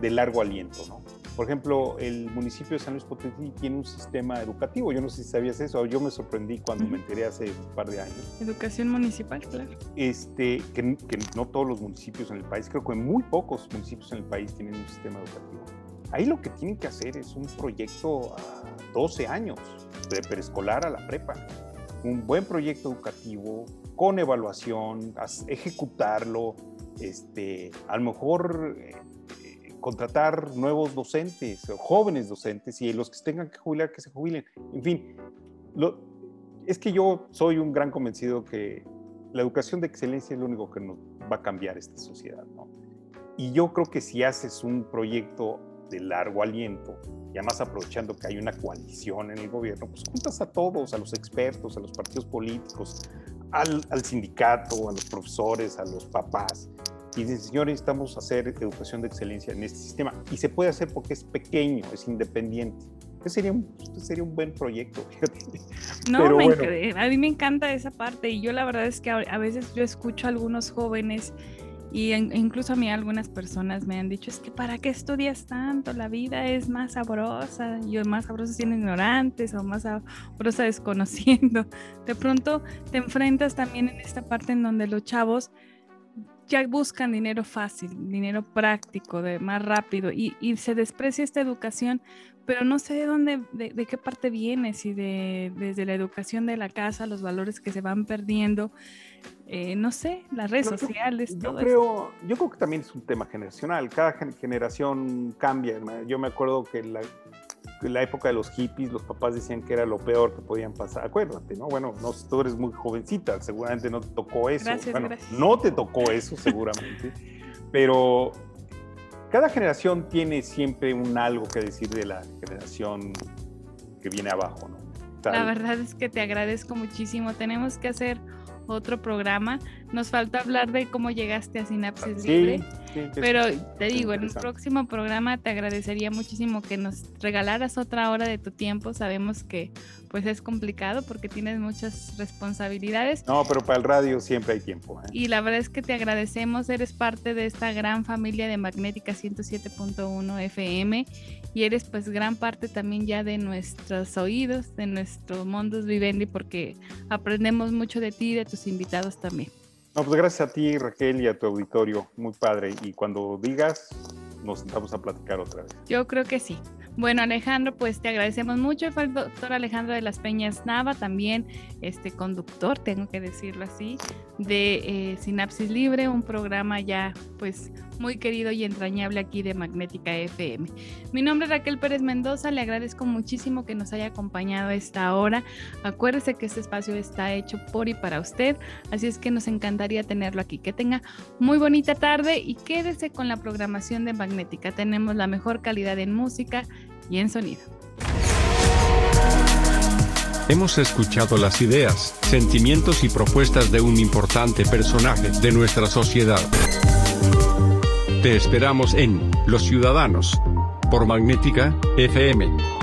de largo aliento, ¿no? Por ejemplo, el municipio de San Luis Potosí tiene un sistema educativo. Yo no sé si sabías eso, yo me sorprendí cuando me enteré hace un par de años. Educación municipal, claro. Este, que, que, no todos los municipios en el país, creo que muy pocos municipios en el país tienen un sistema educativo. Ahí lo que tienen que hacer es un proyecto a 12 años, de preescolar a la prepa. Un buen proyecto educativo con evaluación, ejecutarlo, este, a lo mejor eh, contratar nuevos docentes, jóvenes docentes, y los que tengan que jubilar, que se jubilen. En fin, lo, es que yo soy un gran convencido que la educación de excelencia es lo único que nos va a cambiar esta sociedad. ¿no? Y yo creo que si haces un proyecto de largo aliento, y además aprovechando que hay una coalición en el gobierno, pues juntas a todos, a los expertos, a los partidos políticos, al, al sindicato, a los profesores, a los papás, y dicen, señores, necesitamos hacer educación de excelencia en este sistema. Y se puede hacer porque es pequeño, es independiente. Este sería un, sería un buen proyecto. No, Pero me bueno. a mí me encanta esa parte y yo la verdad es que a veces yo escucho a algunos jóvenes y incluso a mí algunas personas me han dicho, es que ¿para qué estudias tanto? La vida es más sabrosa, y más sabrosa siendo ignorantes o más sabrosa desconociendo. De pronto te enfrentas también en esta parte en donde los chavos ya buscan dinero fácil, dinero práctico, de más rápido, y, y se desprecia esta educación, pero no sé de dónde, de, de, qué parte viene, si de, desde la educación de la casa, los valores que se van perdiendo, eh, no sé, las redes pero sociales, yo, todo yo creo, Yo creo que también es un tema generacional, cada generación cambia. Yo me acuerdo que la, la época de los hippies, los papás decían que era lo peor que podían pasar. Acuérdate, ¿no? Bueno, no, tú eres muy jovencita, seguramente no te tocó eso. Gracias, bueno, gracias. no te tocó eso, seguramente. pero cada generación tiene siempre un algo que decir de la generación que viene abajo, ¿no? Tal. La verdad es que te agradezco muchísimo. Tenemos que hacer otro programa. Nos falta hablar de cómo llegaste a Sinapsis sí, Libre. Sí, Pero te digo, en el próximo programa te agradecería muchísimo que nos regalaras otra hora de tu tiempo. Sabemos que pues es complicado porque tienes muchas responsabilidades. No, pero para el radio siempre hay tiempo. ¿eh? Y la verdad es que te agradecemos, eres parte de esta gran familia de Magnética 107.1 FM y eres pues gran parte también ya de nuestros oídos, de nuestro Mundos Vivendi porque aprendemos mucho de ti y de tus invitados también. No, pues gracias a ti, Raquel, y a tu auditorio. Muy padre. Y cuando digas, nos sentamos a platicar otra vez. Yo creo que sí. Bueno, Alejandro, pues te agradecemos mucho. Fue el doctor Alejandro de las Peñas Nava, también este conductor, tengo que decirlo así, de eh, Sinapsis Libre, un programa ya pues muy querido y entrañable aquí de Magnética FM. Mi nombre es Raquel Pérez Mendoza, le agradezco muchísimo que nos haya acompañado a esta hora. Acuérdese que este espacio está hecho por y para usted, así es que nos encantaría tenerlo aquí. Que tenga muy bonita tarde y quédese con la programación de Magnética. Tenemos la mejor calidad en música y en sonido. Hemos escuchado las ideas, sentimientos y propuestas de un importante personaje de nuestra sociedad. Te esperamos en Los Ciudadanos por Magnética FM